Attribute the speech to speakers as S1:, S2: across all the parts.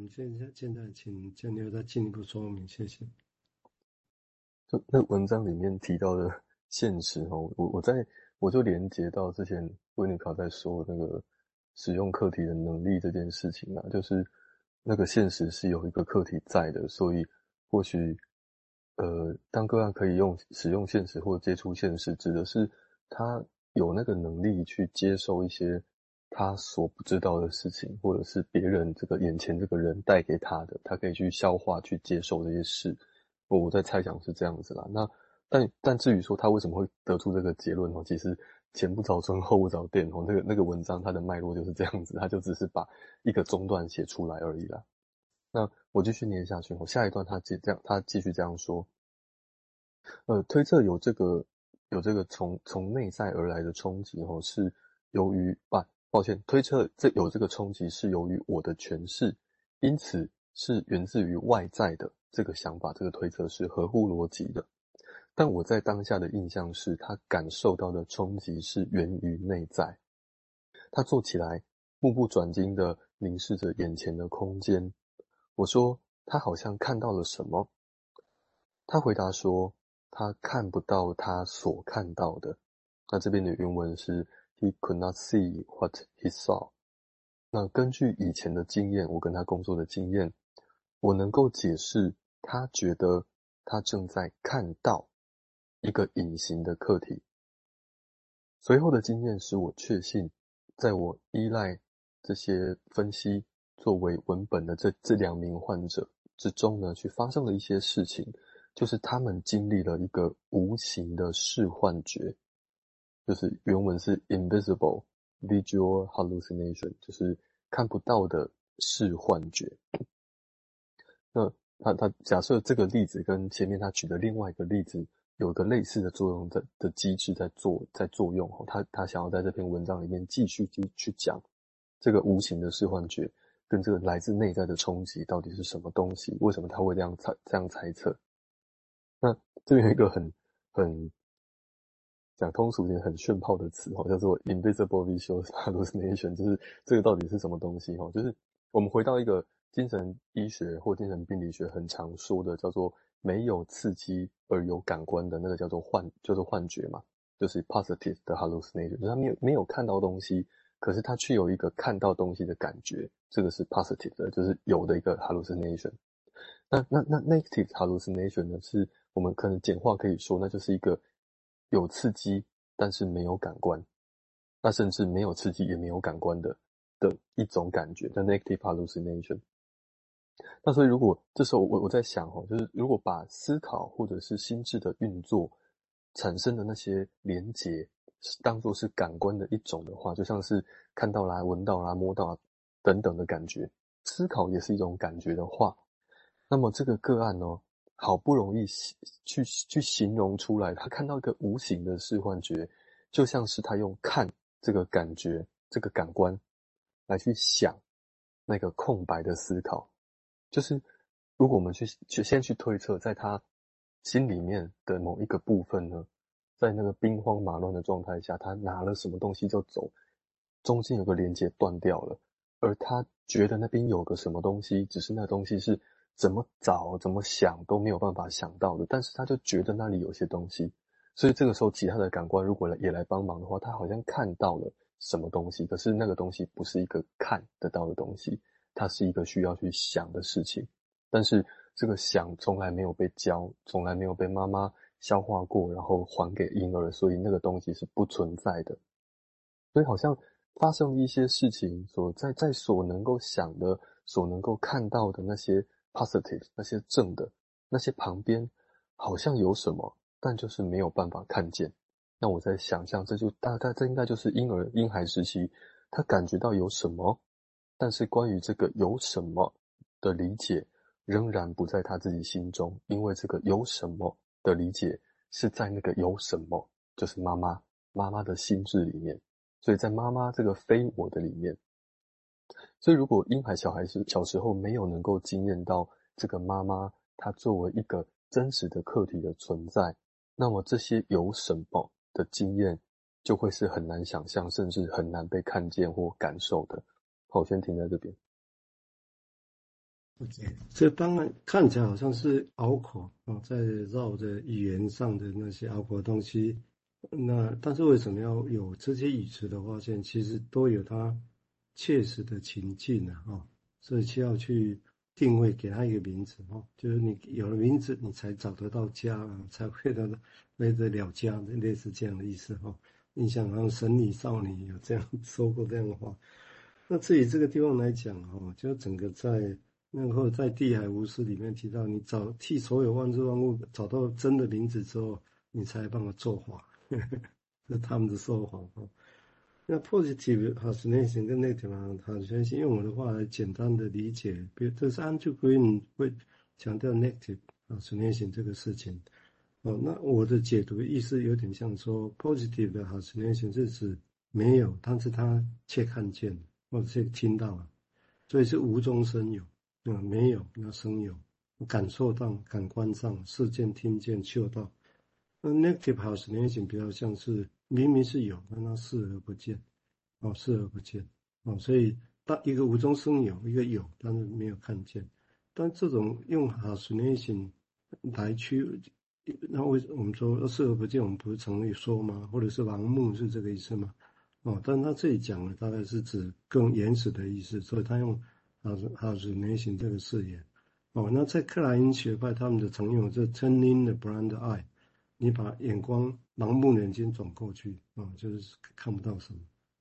S1: 们现在现在请建立再进一步说明，谢谢。
S2: 就那文章里面提到的现实哦，我我在我就连接到之前温尼卡在说那个使用课题的能力这件事情啊，就是那个现实是有一个课题在的，所以或许呃，当个案可以用使用现实或接触现实，指的是他有那个能力去接受一些。他所不知道的事情，或者是别人这个眼前这个人带给他的，他可以去消化、去接受这些事。我在猜想是这样子啦。那但但至于说他为什么会得出这个结论哦，其实前不着村后不着店哦，那个那个文章它的脉络就是这样子，他就只是把一个中段写出来而已啦。那我继续念下去哦，下一段他继这样，他继续这样说。呃，推测有这个有这个从从内在而来的冲击哦，是由于啊。抱歉，推测这有这个冲击是由于我的诠释，因此是源自于外在的这个想法，这个推测是合乎逻辑的。但我在当下的印象是，他感受到的冲击是源于内在。他坐起来，目不转睛地凝视着眼前的空间。我说，他好像看到了什么。他回答说，他看不到他所看到的。那这边的原文是。He could not see what he saw。那根据以前的经验，我跟他工作的经验，我能够解释他觉得他正在看到一个隐形的课题。随后的经验使我确信，在我依赖这些分析作为文本的这这两名患者之中呢，去发生了一些事情，就是他们经历了一个无形的视幻觉。就是原文是 invisible visual hallucination，就是看不到的视幻觉。那他他假设这个例子跟前面他举的另外一个例子有个类似的作用的的机制在做在作用，他他想要在这篇文章里面继续去去讲这个无形的视幻觉跟这个来自内在的冲击到底是什么东西？为什么他会这样猜这样猜测？那这边有一个很很。讲通俗点很炫炮的词哈，叫做 invisible visual hallucination，就是这个到底是什么东西哈？就是我们回到一个精神医学或精神病理学很常说的，叫做没有刺激而有感官的那个叫做幻，叫做幻觉嘛，就是 positive 的 hallucination，就是他没有没有看到东西，可是他却有一个看到东西的感觉，这个是 positive 的，就是有的一个 hallucination。那那那 negative hallucination 呢，是我们可能简化可以说，那就是一个。有刺激，但是没有感官，那甚至没有刺激也没有感官的的一种感觉，叫 negative hallucination。那所以，如果这时候我我在想哦，就是如果把思考或者是心智的运作产生的那些连结当做是感官的一种的话，就像是看到啦、闻到啦、摸到啦等等的感觉，思考也是一种感觉的话，那么这个个案呢？好不容易去去形容出来，他看到一个无形的视幻觉，就像是他用看这个感觉、这个感官来去想那个空白的思考。就是如果我们去去先去推测，在他心里面的某一个部分呢，在那个兵荒马乱的状态下，他拿了什么东西就走，中间有个连接断掉了，而他觉得那边有个什么东西，只是那东西是。怎么找、怎么想都没有办法想到的，但是他就觉得那里有些东西，所以这个时候其他的感官如果也来帮忙的话，他好像看到了什么东西，可是那个东西不是一个看得到的东西，它是一个需要去想的事情，但是这个想从来没有被教，从来没有被妈妈消化过，然后还给婴儿，所以那个东西是不存在的，所以好像发生一些事情，所在在所能够想的、所能够看到的那些。Positive 那些正的那些旁边好像有什么，但就是没有办法看见。那我在想象，这就大概这应该就是婴儿婴孩时期，他感觉到有什么，但是关于这个有什么的理解仍然不在他自己心中，因为这个有什么的理解是在那个有什么，就是妈妈妈妈的心智里面，所以在妈妈这个非我的里面。所以，如果婴孩小孩子小时候没有能够经验到这个妈妈，她作为一个真实的客体的存在，那么这些有什么的经验就会是很难想象，甚至很难被看见或感受的。好，我先停在这边。
S1: OK，这当然看起来好像是拗口啊，在绕着语言上的那些拗口的东西。那但是为什么要有这些语词的发现？其实都有它切实的情境啊，哈，所以需要去定位，给它一个名字哈，就是你有了名字，你才找得到家，才会得会得了家，类似这样的意思哈。你想，然后神女少女有这样说过这样的话。那至于这个地方来讲哈，就整个在那个在地海无私里面提到，你找替所有万事万物找到真的名字之后，你才帮我作法。这是他们的说法哈。那 positive hallucination 跟 negative hallucination，用我的话来简单的理解，比如这是 Andrew Green 会强调 negative hallucination 这个事情。哦，那我的解读意思有点像说，positive 的 hallucination 是指没有，但是他却看见或者却听到了，所以是无中生有。嗯，没有那生有，感受到感官上视见、听见、嗅到。那 negative hallucination 比较像是明明是有，但它视而不见，哦，视而不见，哦，所以当一个无中生有，一个有，但是没有看见。但这种用 hallucination 来去，那为我们说视而不见，我们不是常会说吗？或者是盲目是这个意思吗？哦，但他这里讲的大概是指更原始的意思，所以他用 hallucination 这个字眼。哦，那在克莱因学派，他们的常用是 turning the blind eye。你把眼光盲目眼睛转过去啊，就是看不到什么，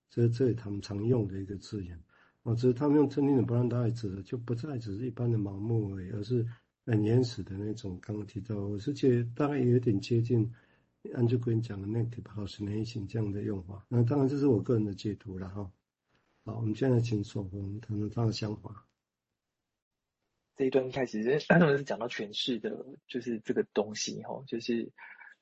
S1: 这这里他们常用的一个字眼啊。只是他们用真理的不让大家指的，就不再只是一般的盲目而已，而是很原始的那种。刚刚提到，我是觉得大概有点接近安吉坤讲的 negative hallucination 这样的用法。那当然这是我个人的解读了哈。好，我们现在请守宏谈谈他的想法。
S3: 这一段一开始是 是讲到诠释的，就是这个东西哈，就是。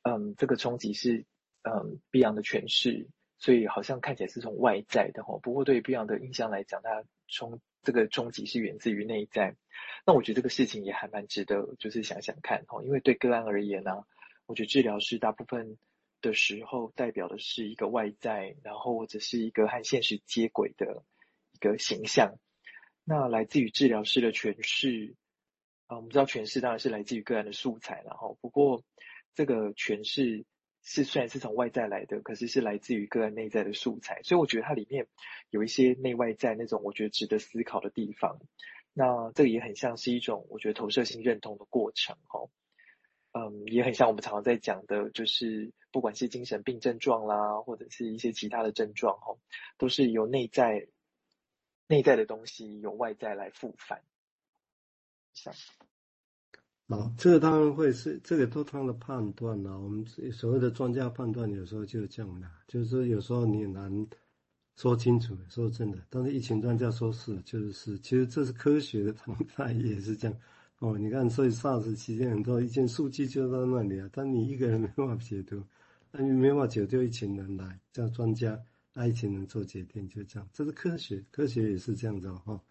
S3: 嗯，这个冲击是嗯碧昂的诠释，所以好像看起来是从外在的哈。不过对于 Beyond 的印象来讲，它冲这个冲击是源自于内在。那我觉得这个事情也还蛮值得，就是想想看哈。因为对个案而言呢、我觉得治疗师大部分的时候代表的是一个外在，然后或者是一个和现实接轨的一个形象。那来自于治疗师的诠释啊，我们知道诠释当然是来自于个案的素材，然后不过。这个诠释是虽然是从外在来的，可是是来自于个案内在的素材，所以我觉得它里面有一些内外在那种我觉得值得思考的地方。那这个也很像是一种我觉得投射性认同的过程，哦，嗯，也很像我们常常在讲的，就是不管是精神病症状啦，或者是一些其他的症状，哦，都是由内在内在的东西由外在来复返。像。
S1: 好，这个当然会是这个都他的判断了。我们所谓的专家判断，有时候就是这样的，就是说有时候你很难说清楚，说真的。但是一群专家说是就是是，其实这是科学的常态，也是这样。哦，你看，所以 SARS 期间很多一件数据就在那里啊，但你一个人没办法解读，那你没办法解读，一群人来叫专家，那一群人做决定，就这样。这是科学，科学也是这样子哈、哦。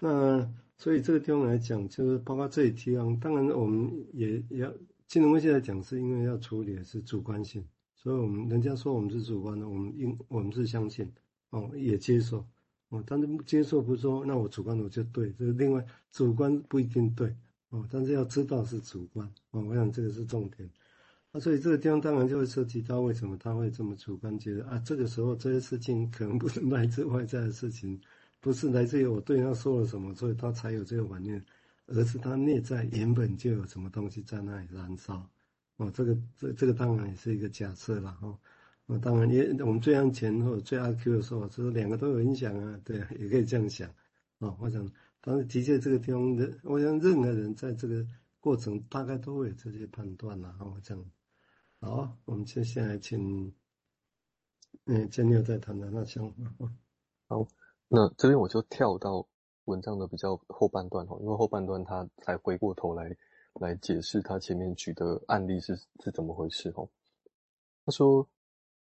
S1: 那。所以这个地方来讲，就是包括这一地方，当然我们也也要金融分析来讲，是因为要处理的是主观性，所以我们人家说我们是主观的，我们应我们是相信，哦，也接受，哦，但是接受不是说那我主观的我就对，这是另外主观不一定对，哦，但是要知道是主观，哦，我想这个是重点。那所以这个地方当然就会涉及到为什么他会这么主观，觉得啊，这个时候这些事情可能不是来自外在的事情。不是来自于我对他说了什么，所以他才有这个反应，而是他内在原本就有什么东西在那里燃烧。哦，这个这这个当然也是一个假设了哈。哦，当然也我们最安全或者最阿 Q 的时候，就是两个都有影响啊，对啊，也可以这样想。哦，我想，但是的确这个地方的，我想任何人在这个过程大概都会有这些判断了哈。我这样，好，我们接下来请，嗯，建六再谈谈那想法。
S2: 好。那这边我就跳到文章的比较后半段哈，因为后半段他才回过头来来解释他前面举的案例是是怎么回事哈。他说，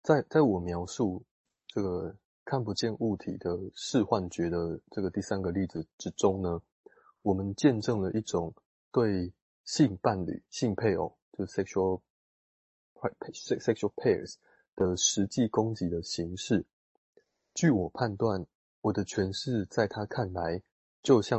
S2: 在在我描述这个看不见物体的视幻觉的这个第三个例子之中呢，我们见证了一种对性伴侣、性配偶，就是 sexual sexual pairs 的实际攻击的形式。据我判断。我的诠释在他看来，就像